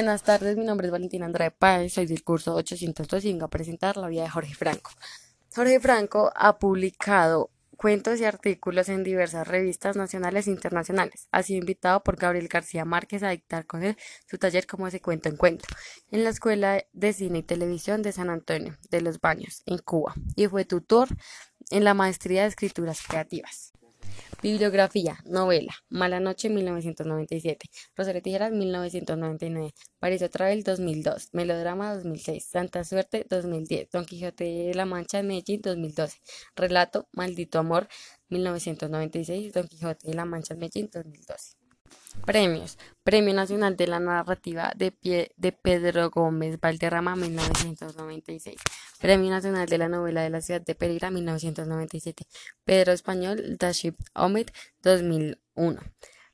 Buenas tardes, mi nombre es Valentina Andrade Páez, soy del curso 802 y vengo a presentar la vida de Jorge Franco. Jorge Franco ha publicado cuentos y artículos en diversas revistas nacionales e internacionales. Ha sido invitado por Gabriel García Márquez a dictar con él su taller como se cuento en cuento en la Escuela de Cine y Televisión de San Antonio de los Baños, en Cuba, y fue tutor en la maestría de escrituras creativas. Bibliografía, novela, Mala Noche 1997, Rosario Tijeras 1999, París otra vez 2002, Melodrama 2006, Santa Suerte 2010, Don Quijote de la Mancha Medellín 2012, Relato, Maldito Amor 1996, Don Quijote de la Mancha Medellín 2012. Premios. Premio Nacional de la Narrativa de, Pie, de Pedro Gómez Valderrama 1996. Premio Nacional de la Novela de la Ciudad de Pereira 1997. Pedro Español Daship Omed 2001.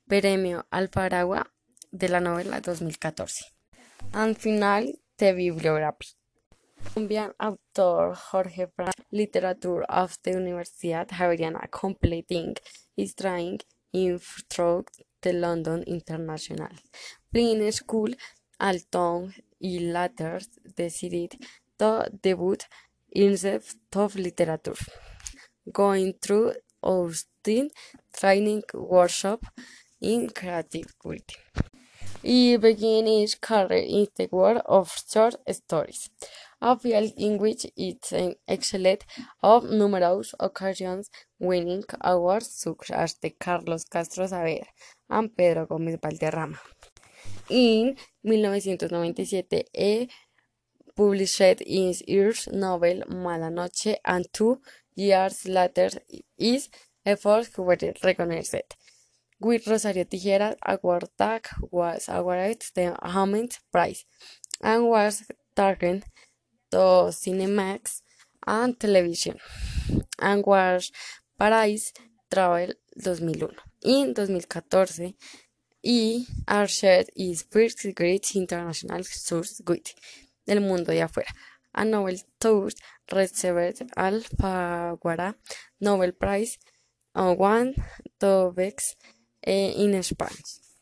Premio Alfaragua de la novela 2014. Al final de bibliografía. Colombian autor Jorge Frank, Literature of the Universidad Javeriana, completing his trying in through the London International. Film School, Alton y later decided to debut in the of literature, going through Austin training workshop in creativity. He began his career in the world of short stories, a field in which it excelled on numerous occasions, winning awards such as the Carlos Castro Saavedra and Pedro Gómez Valderrama. In 1997, he published his novel Mala Noche, and two years later, his efforts were recognized. With Rosario Tijeras, award tag was awarded the Hammond Prize and was taken Cinemax and Television and was Paris Travel 2001. In 2014, y Archer is first great international source with del mundo de afuera. A Nobel Tour received Alfaguara Nobel Prize on One Topics in Spanish.